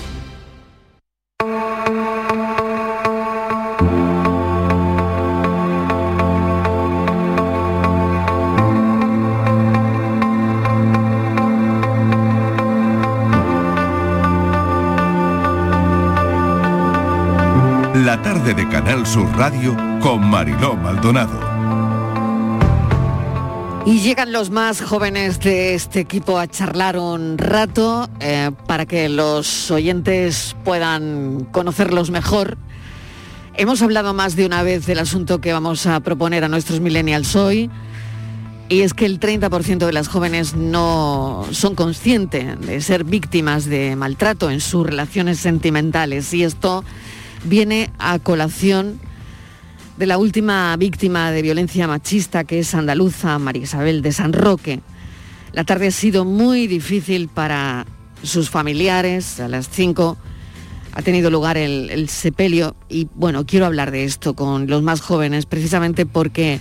Speaker 2: La tarde de Canal Sur Radio con Mariló Maldonado.
Speaker 6: Y llegan los más jóvenes de este equipo a charlar un rato eh, para que los oyentes puedan conocerlos mejor. Hemos hablado más de una vez del asunto que vamos a proponer a nuestros millennials hoy. Y es que el 30% de las jóvenes no son conscientes de ser víctimas de maltrato en sus relaciones sentimentales. Y esto viene a colación de la última víctima de violencia machista, que es andaluza, María Isabel de San Roque. La tarde ha sido muy difícil para sus familiares. A las 5 ha tenido lugar el, el, sepelio y bueno, quiero hablar de esto con los más jóvenes precisamente porque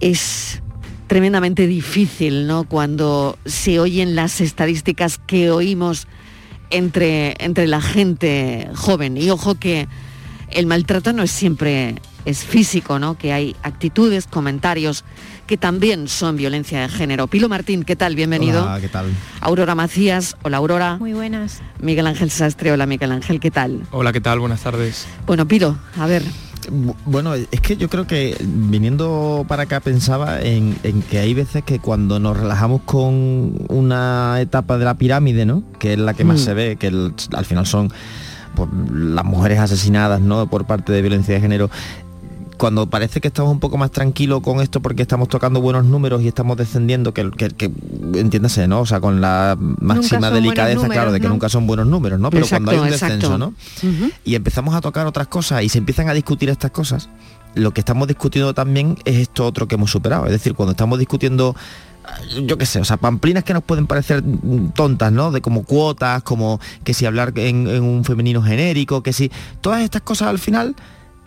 Speaker 6: es tremendamente difícil, ¿no? Cuando se oyen las estadísticas que oímos entre, entre la gente joven. Y ojo que el maltrato no es siempre es físico, ¿no? Que hay actitudes, comentarios que también son violencia de género. Pilo Martín, ¿qué tal? Bienvenido.
Speaker 21: Hola, ¿qué tal?
Speaker 6: Aurora Macías, hola Aurora.
Speaker 22: Muy buenas.
Speaker 6: Miguel Ángel Sastre, hola Miguel Ángel, ¿qué tal?
Speaker 21: Hola, ¿qué tal? Buenas tardes.
Speaker 6: Bueno, Pilo, a ver.
Speaker 21: Bueno, es que yo creo que viniendo para acá pensaba en, en, que hay veces que cuando nos relajamos con una etapa de la pirámide, ¿no? Que es la que más mm. se ve, que el, al final son pues, las mujeres asesinadas, ¿no? Por parte de violencia de género, cuando parece que estamos un poco más tranquilos con esto porque estamos tocando buenos números y estamos descendiendo, que, que, que entiéndase, ¿no? O sea, con la máxima delicadeza, números, claro, de que ¿no? nunca son buenos números, ¿no? Pero exacto, cuando hay un descenso, ¿no? Uh -huh. Y empezamos a tocar otras cosas y se empiezan a discutir estas cosas, lo que estamos discutiendo también es esto otro que hemos superado. Es decir, cuando estamos discutiendo yo qué sé, o sea, pamplinas que nos pueden parecer tontas, ¿no? De como cuotas, como que si hablar en, en un femenino genérico, que si todas estas cosas al final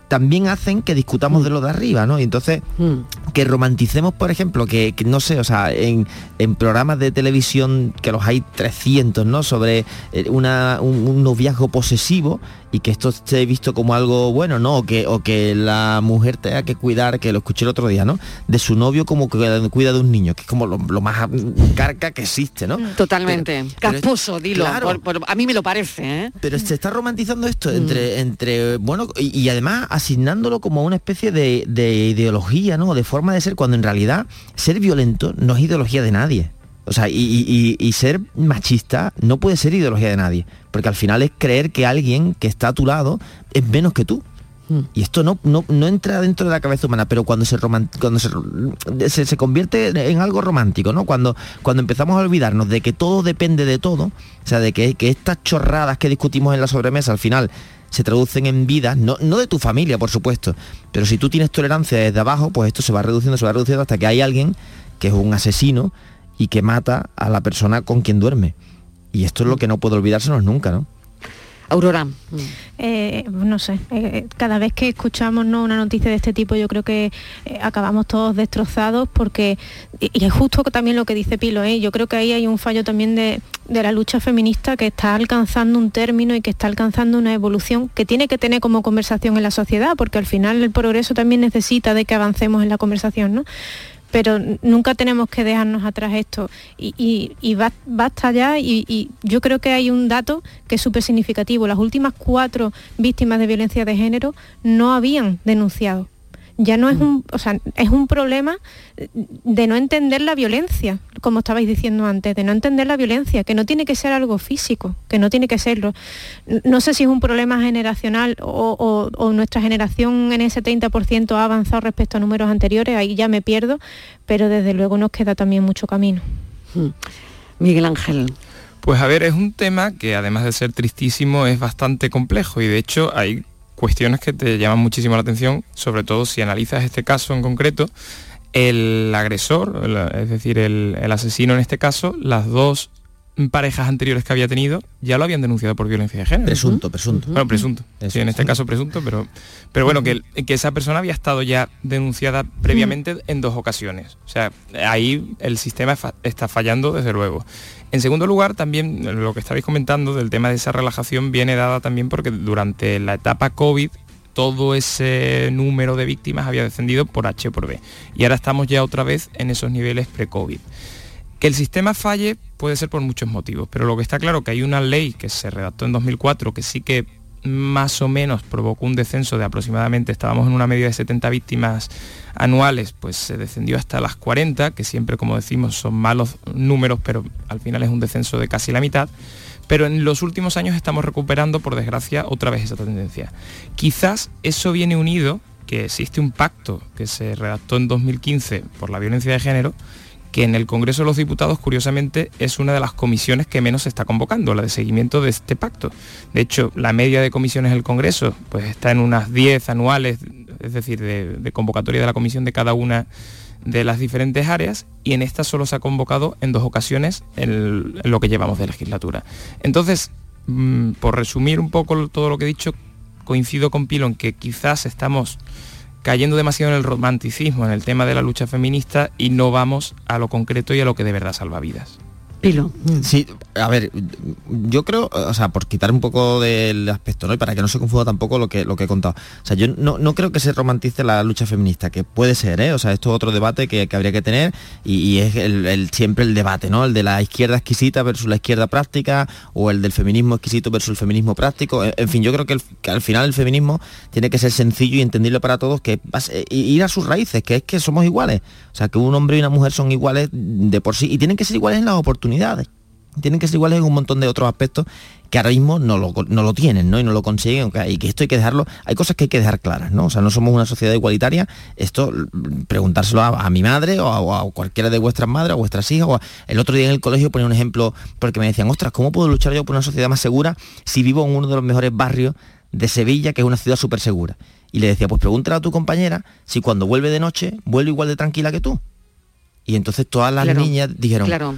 Speaker 21: también hacen que discutamos de lo de arriba, ¿no? Y entonces, mm. que romanticemos, por ejemplo, que, no sé, o sea, en, programas de televisión, que los hay 300, ¿no? Sobre eh, una, un, noviazgo posesivo y que esto esté visto como algo bueno, ¿no? O que, o que la mujer tenga que cuidar, que lo escuché el otro día, ¿no? De su novio como que cuida de un niño, que es como lo, más carca que existe, ¿no?
Speaker 6: Totalmente. Casposo, dilo. a mí me lo parece, ¿eh?
Speaker 21: Pero se está romantizando esto entre, mm. entre bueno, y, además asignándolo como una especie de, ideología, ¿no? De forma de ser, cuando en realidad ser violento no es ideología de nadie. O sea, y, ser machista no puede ser ideología de nadie, porque al final es creer que alguien que está a tu lado es menos que tú. Hmm. Y esto no, no, entra dentro de la cabeza humana, pero cuando se cuando se, se, convierte en algo romántico, ¿no? Cuando, cuando empezamos a olvidarnos de que todo depende de todo, o sea, de que, que estas chorradas que discutimos en la sobremesa al final se traducen en vidas, no, no de tu familia, por supuesto, pero si tú tienes tolerancia desde abajo, pues esto se va reduciendo, se va reduciendo hasta que hay alguien que es un asesino y que mata a la persona con quien duerme. Y esto es lo que no puedo olvidársenos nunca, ¿no?
Speaker 6: Aurora.
Speaker 23: Eh, no sé, eh, cada vez que escuchamos ¿no? una noticia de este tipo yo creo que eh, acabamos todos destrozados porque, y, es justo también lo que dice Pilo, yo creo que ahí hay un fallo también de, de, la lucha feminista que está alcanzando un término y que está alcanzando una evolución que tiene que tener como conversación en la sociedad, porque al final el progreso también necesita de que avancemos en la conversación, ¿no? Pero nunca tenemos que dejarnos atrás esto. Y, basta ya, y, yo creo que hay un dato que es súper significativo. Las últimas cuatro víctimas de violencia de género no habían denunciado ya no es un, o sea, es un problema de no entender la violencia, como estabais diciendo antes, de no entender la violencia, que no tiene que ser algo físico, que no tiene que serlo. No sé si es un problema generacional o, nuestra generación en ese 30% ha avanzado respecto a números anteriores, ahí ya me pierdo, pero desde luego nos queda también mucho camino.
Speaker 6: Hmm. Miguel Ángel.
Speaker 24: Pues a ver, es un tema que además de ser tristísimo es bastante complejo y de hecho hay cuestiones que te llaman muchísimo la atención, sobre todo si analizas este caso en concreto. El agresor, es decir, el, asesino en este caso, las dos parejas anteriores que había tenido ya lo habían denunciado por violencia de género.
Speaker 21: Presunto, presunto.
Speaker 24: Bueno, presunto. Sí, en este caso presunto, pero, pero bueno, que, que, esa persona había estado ya denunciada previamente en dos ocasiones. O sea, ahí el sistema está fallando desde luego. En segundo lugar, también lo que estabais comentando del tema de esa relajación viene dada también porque durante la etapa COVID todo ese número de víctimas había descendido por H por B. Y ahora estamos ya otra vez en esos niveles pre-COVID. Que el sistema falle puede ser por muchos motivos, pero lo que está claro que hay una ley que se redactó en 2004 que sí que más o menos provocó un descenso de aproximadamente, estábamos en una media de 70 víctimas anuales, pues se descendió hasta las 40, que siempre como decimos son malos números, pero al final es un descenso de casi la mitad. Pero en los últimos años estamos recuperando, por desgracia, otra vez esa tendencia. Quizás eso viene unido, que existe un pacto que se redactó en 2015 por la violencia de género, que en el Congreso de los Diputados, curiosamente, es una de las comisiones que menos se está convocando, la de seguimiento de este pacto. De hecho, la media de comisiones del Congreso pues, está en unas 10 anuales, es decir, de, convocatoria de la comisión de cada una de las diferentes áreas y en esta solo se ha convocado en dos ocasiones en, lo que llevamos de legislatura. Entonces, mm, por resumir un poco todo lo que he dicho, coincido con Pilo en que quizás estamos cayendo demasiado en el romanticismo, en el tema de la lucha feminista y no vamos a lo concreto y a lo que de verdad salva vidas.
Speaker 21: Sí, a ver, yo creo, o sea, por quitar un poco del aspecto, ¿no? Y para que no se confunda tampoco lo que, lo que he contado. O sea, yo no, creo que se romantice la lucha feminista, que puede ser, ¿eh? O sea, esto es otro debate que, habría que tener y, es el, siempre el debate, ¿no? El de la izquierda exquisita versus la izquierda práctica o el del feminismo exquisito versus el feminismo práctico. En, fin, yo creo que, al final el feminismo tiene que ser sencillo y entendible para todos, que ir a sus raíces, que es que somos iguales. O sea, que un hombre y una mujer son iguales de por sí y tienen que ser iguales en las oportunidades. Tienen que ser iguales en un montón de otros aspectos que ahora mismo no lo, no lo tienen, ¿no? Y no lo consiguen, y que esto hay que dejarlo, hay cosas que hay que dejar claras, ¿no? O sea, no somos una sociedad igualitaria, esto preguntárselo a, mi madre o a, cualquiera de vuestras madres o vuestras hijas, o el otro día en el colegio ponía un ejemplo porque me decían, ostras, ¿cómo puedo luchar yo por una sociedad más segura si vivo en uno de los mejores barrios de Sevilla, que es una ciudad súper segura? Y le decía, pues pregúntale a tu compañera si cuando vuelve de noche vuelve igual de tranquila que tú. Y entonces todas las niñas dijeron, claro.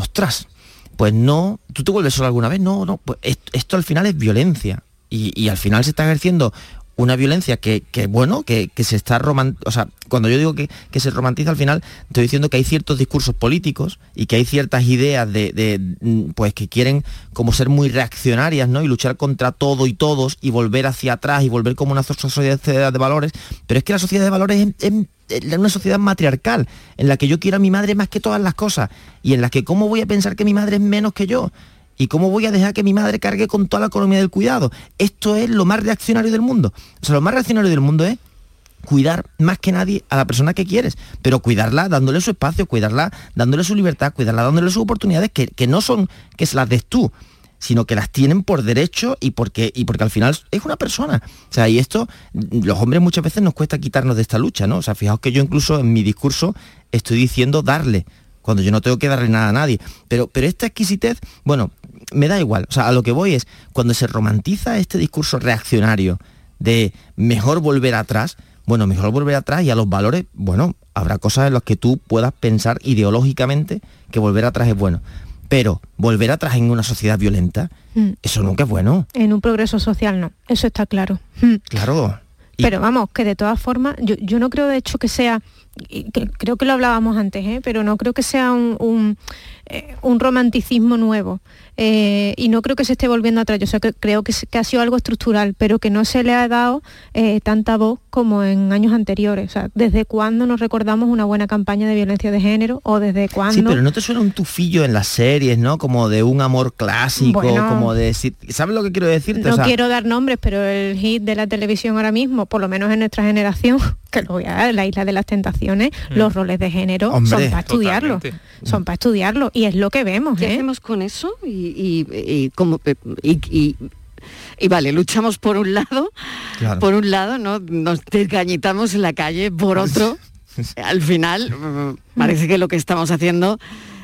Speaker 21: Ostras, pues no, ¿tú te vuelves sola alguna vez? No, no, pues esto, al final es violencia. Y, y, al final se está ejerciendo una violencia que, bueno, que, se está romantizando, o sea, cuando yo digo que, se romantiza al final, estoy diciendo que hay ciertos discursos políticos y que hay ciertas ideas de, mm, pues que quieren como ser muy reaccionarias, ¿no? Y luchar contra todo y todos y volver hacia atrás y volver como una sociedad de valores. Pero es que la sociedad de valores es, es una sociedad matriarcal, en la que yo quiero a mi madre más que todas las cosas y en la que cómo voy a pensar que mi madre es menos que yo. ¿Y cómo voy a dejar que mi madre cargue con toda la economía del cuidado? Esto es lo más reaccionario del mundo. O sea, lo más reaccionario del mundo es cuidar más que nadie a la persona que quieres, pero cuidarla dándole su espacio, cuidarla dándole su libertad, cuidarla dándole sus oportunidades, que, no son que se las des tú, sino que las tienen por derecho y porque, y porque al final es una persona. O sea, y esto, los hombres muchas veces nos cuesta quitarnos de esta lucha, ¿no? O sea, fijaos que yo incluso en mi discurso estoy diciendo darle, cuando yo no tengo que darle nada a nadie. Pero, pero esta exquisitez, bueno, me da igual. O sea, a lo que voy es, cuando se romantiza este discurso reaccionario de mejor volver atrás, bueno, mejor volver atrás y a los valores, bueno, habrá cosas en las que tú puedas pensar ideológicamente que volver atrás es bueno. Pero volver atrás en una sociedad violenta, mm. eso nunca es bueno.
Speaker 23: En un progreso social no, eso está claro. Mm.
Speaker 21: Claro.
Speaker 23: Pero vamos, que de todas formas, yo, yo no creo de hecho que sea creo que lo hablábamos antes, ¿eh? pero no creo que sea un, eh, romanticismo nuevo. Eh, y no creo que se esté volviendo atrás. Yo sé que creo que, ha sido algo estructural, pero que no se le ha dado tanta voz como en años anteriores. O sea, ¿desde cuándo nos recordamos una buena campaña de violencia de género? ¿O desde cuándo? Sí,
Speaker 21: pero no te suena un tufillo en las series, ¿no? Como de un amor clásico, como de... ¿Sabes lo que quiero decirte?
Speaker 23: No quiero dar nombres, pero el hit de la televisión ahora mismo, por lo menos en nuestra generación, que lo voy a dar, la isla de las tentaciones, mm. los roles de género son para estudiarlo. Son para estudiarlo y es lo que vemos.
Speaker 6: ¿Qué
Speaker 23: ¿eh?
Speaker 6: hacemos con eso? Y, como, y, vale, luchamos por un lado, por un lado, ¿no? Nos desgañitamos en la calle, por otro, al final mm, parece que lo que estamos haciendo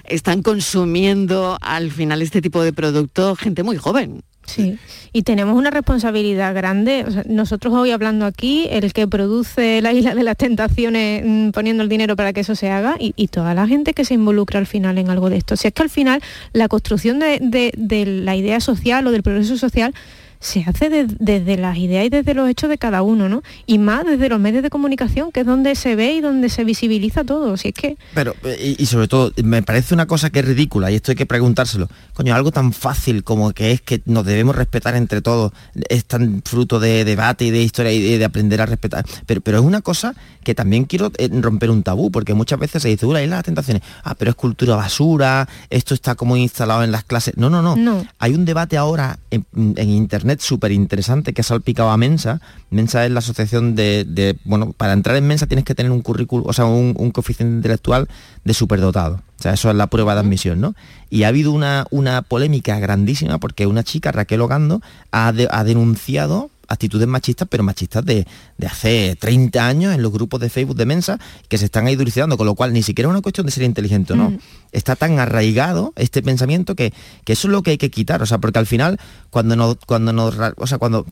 Speaker 6: están consumiendo al final este tipo de producto gente muy joven.
Speaker 23: Sí, y tenemos una responsabilidad grande. nosotros hoy hablando aquí, el que produce la isla de las tentaciones mm, poniendo el dinero para que eso se haga y, toda la gente que se involucra al final en algo de esto. Si es que al final la construcción de la idea social o del progreso social se hace desde las ideas y desde los hechos de cada uno, ¿no? Y más desde los medios de comunicación, que es donde se ve y donde se visibiliza todo. Si es que.
Speaker 21: Pero, y, sobre todo, me parece una cosa que es ridícula, y esto hay que preguntárselo. Coño, algo tan fácil como que es que nos debemos respetar entre todos, es tan fruto de debate y de historia y de, aprender a respetar. Pero, pero es una cosa que también quiero eh, romper un tabú, porque muchas veces se dice, hay las tentaciones, ah, pero es cultura basura, esto está como instalado en las clases. No, no, no. no. Hay un debate ahora en internet súper interesante que ha salpicado a Mensa. Mensa es la asociación de, bueno, para entrar en Mensa tienes que tener un currículum, o sea, un, coeficiente intelectual de superdotado. O sea, eso es la prueba de admisión, ¿no? Y ha habido una, una polémica grandísima porque una chica, Raquel Ogando, ha, ha denunciado actitudes machistas, pero machistas de, hace 30 años en los grupos de Facebook de Mensa, que se están ahí dulcidando, con lo cual ni siquiera es una cuestión de ser inteligente o no. Mm. Está tan arraigado este pensamiento que, eso es lo que hay que quitar, o sea, porque al final, cuando nos, cuando nos, o sea, cuando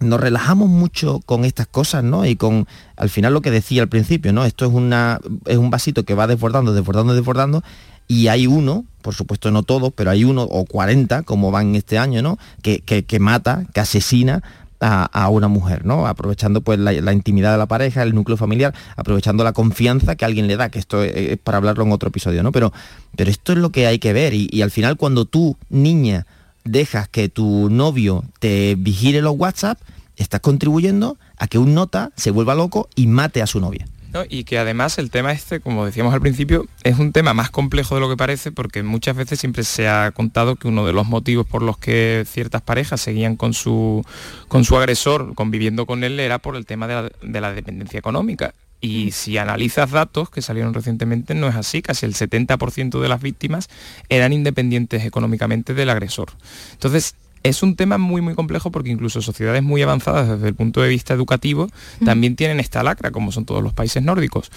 Speaker 21: nos relajamos mucho con estas cosas, ¿no? Y con, al final lo que decía al principio, ¿no? Esto es, una, es un vasito que va desbordando, desbordando, desbordando, y hay uno, por supuesto no todos, pero hay uno o 40, como van este año, ¿no? Que, que, que mata, que asesina a, una mujer, ¿no? Aprovechando pues la, intimidad de la pareja, el núcleo familiar, aprovechando la confianza que alguien le da, que esto es, para hablarlo en otro episodio, ¿no? Pero, pero esto es lo que hay que ver y, al final cuando tú, niña, dejas que tu novio te vigile los WhatsApp, estás contribuyendo a que un nota se vuelva loco y mate a su novia.
Speaker 24: Y que además el tema este, como decíamos al principio, es un tema más complejo de lo que parece porque muchas veces siempre se ha contado que uno de los motivos por los que ciertas parejas seguían con su, con su agresor conviviendo con él era por el tema de la, dependencia económica. Y mm. si analizas datos que salieron recientemente, no es así. Casi el 70% de las víctimas eran independientes económicamente del agresor. Entonces, es un tema muy muy complejo porque incluso sociedades muy avanzadas desde el punto de vista educativo también tienen esta lacra, como son todos los países nórdicos.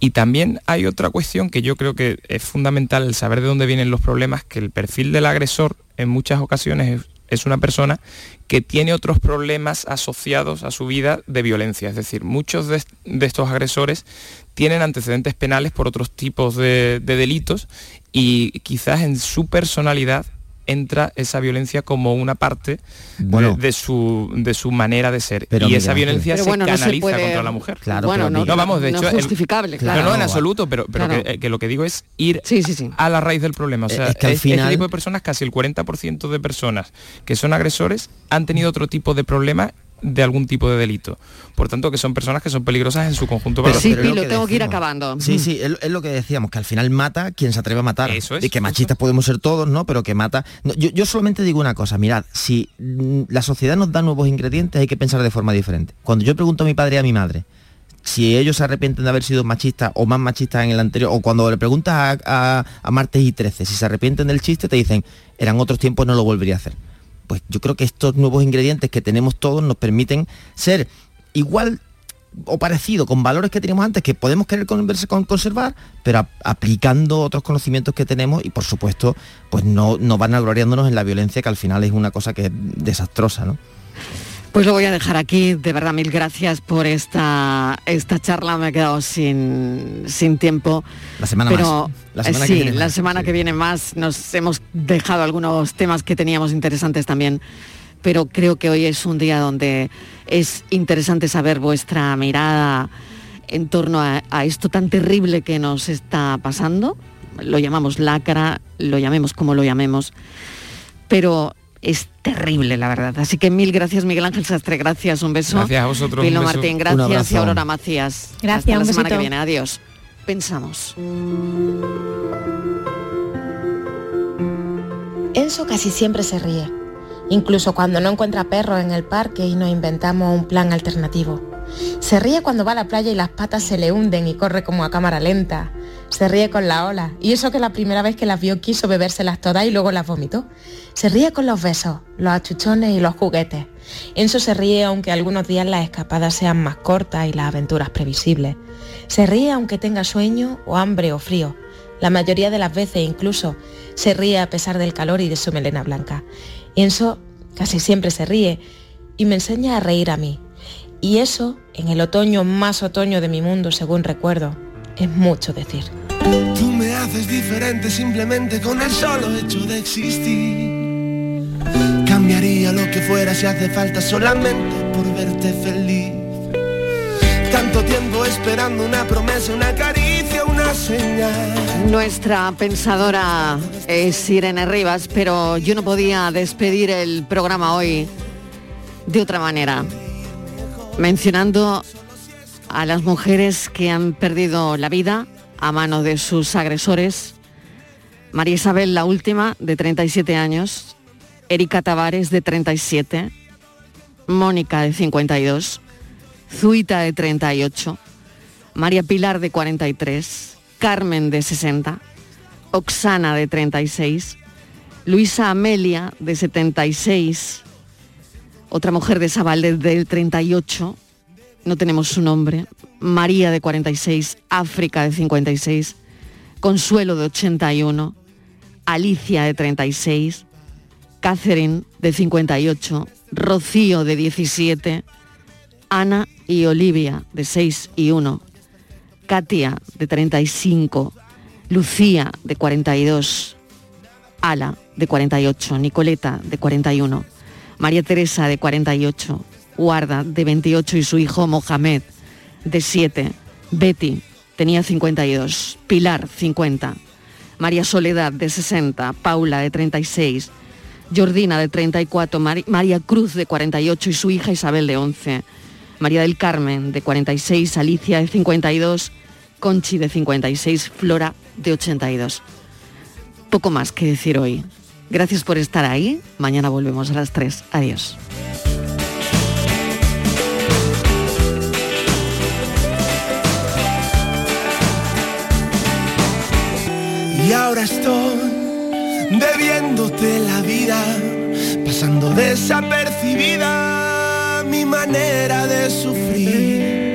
Speaker 24: Y también hay otra cuestión que yo creo que es fundamental el saber de dónde vienen los problemas, que el perfil del agresor en muchas ocasiones es una persona que tiene otros problemas asociados a su vida de violencia. Es decir, muchos de, estos agresores tienen antecedentes penales por otros tipos de, delitos y quizás en su personalidad entra esa violencia como una parte de, su, de su manera de ser. y esa violencia se canaliza contra la mujer.
Speaker 6: Claro, bueno, no, vamos, de hecho, es justificable, claro.
Speaker 24: No, en absoluto, pero, pero que, lo que digo es ir a la raíz del problema. O sea, es que al final... este tipo de personas, casi el 40% de personas que son agresores han tenido otro tipo de problema de algún tipo de delito. Por tanto, que son personas que son peligrosas en su conjunto.
Speaker 6: Pero, sí, lo tengo que ir acabando.
Speaker 21: Sí, sí, es, lo que decíamos, que al final mata quien se atreve a matar. Eso es, y que machistas podemos ser todos, ¿no? Pero que mata... yo, solamente digo una cosa, mirad, si mm, la sociedad nos da nuevos ingredientes hay que pensar de forma diferente. Cuando yo pregunto a mi padre y a mi madre, si ellos se arrepienten de haber sido machistas o más machistas en el anterior, o cuando le preguntas a, a Martes y 13 si se arrepienten del chiste, te dicen, eran otros tiempos, no lo volvería a hacer pues yo creo que estos nuevos ingredientes que tenemos todos nos permiten ser igual o parecido con valores que teníamos antes que podemos querer conservar, pero aplicando otros conocimientos que tenemos y por supuesto pues no, no van gloriándonos en la violencia que al final es una cosa que es desastrosa, ¿no?
Speaker 6: Pues lo voy a dejar aquí. De verdad, mil gracias por esta, esta charla. Me he quedado sin, sin tiempo.
Speaker 21: La semana más.
Speaker 6: La semana sí, que viene la semana que viene más. Nos hemos dejado algunos temas que teníamos interesantes también. Pero creo que hoy es un día donde es interesante saber vuestra mirada en torno a, a esto tan terrible que nos está pasando. Lo llamamos lacra, lo llamemos como lo llamemos. Pero es terrible, la verdad. Así que mil gracias, Miguel Ángel Sastre, gracias, un beso.
Speaker 24: Gracias a vosotros.
Speaker 6: Pilo Martín, gracias y Aurora Macías.
Speaker 23: Gracias,
Speaker 6: Hasta la semana que viene, adiós. Pensamos.
Speaker 25: Enzo casi siempre se ríe, incluso cuando no encuentra perros en el parque y nos inventamos un plan alternativo. Se ríe cuando va a la playa y las patas se le hunden y corre como a cámara lenta. Se ríe con la ola. Y eso que la primera vez que las vio quiso bebérselas todas y luego las vomitó. Se ríe con los besos, los achuchones y los juguetes. Enzo se ríe aunque algunos días las escapadas sean más cortas y las aventuras previsibles. Se ríe aunque tenga sueño o hambre o frío. La mayoría de las veces incluso se ríe a pesar del calor y de su melena blanca. Enzo casi siempre se ríe y me enseña a reír a mí. Y eso, en el otoño más otoño de mi mundo, según recuerdo, es mucho decir.
Speaker 26: Tú me haces diferente simplemente con el solo hecho de existir. Cambiaría lo que fuera si hace falta solamente por verte feliz. Tanto tiempo esperando una promesa, una caricia, una señal.
Speaker 6: Nuestra pensadora es Irene Rivas, pero yo no podía despedir el programa hoy de otra manera mencionando a las mujeres que han perdido la vida a mano de sus agresores. María Isabel, la última, de 37 años. Erika Tavares, de 37. Mónica, de 52. Zuita, de 38. María Pilar, de 43. Carmen, de 60. Oxana, de 36. Luisa Amelia, de 76 otra mujer de Sabalde del 38, no tenemos su nombre, María de 46, África de 56, Consuelo de 81, Alicia de 36, Catherine de 58, Rocío de 17, Ana y Olivia de 6 y 1, Katia de 35, Lucía de 42, Ala de 48, Nicoleta de 41, María Teresa de 48, Guarda de 28 y su hijo Mohamed de 7, Betty tenía 52, Pilar 50, María Soledad de 60, Paula de 36, Jordina de 34, María Cruz de 48 y su hija Isabel de 11, María del Carmen de 46, Alicia de 52, Conchi de 56, Flora de 82. Poco más que decir hoy. Gracias por estar ahí. Mañana volvemos a las 3. Adiós.
Speaker 26: Y ahora estoy debiéndote la vida, pasando desapercibida mi manera de sufrir.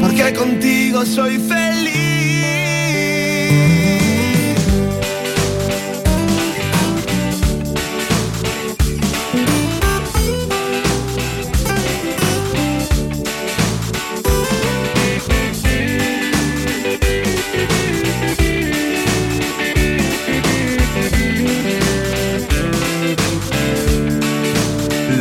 Speaker 26: Porque contigo soy feliz.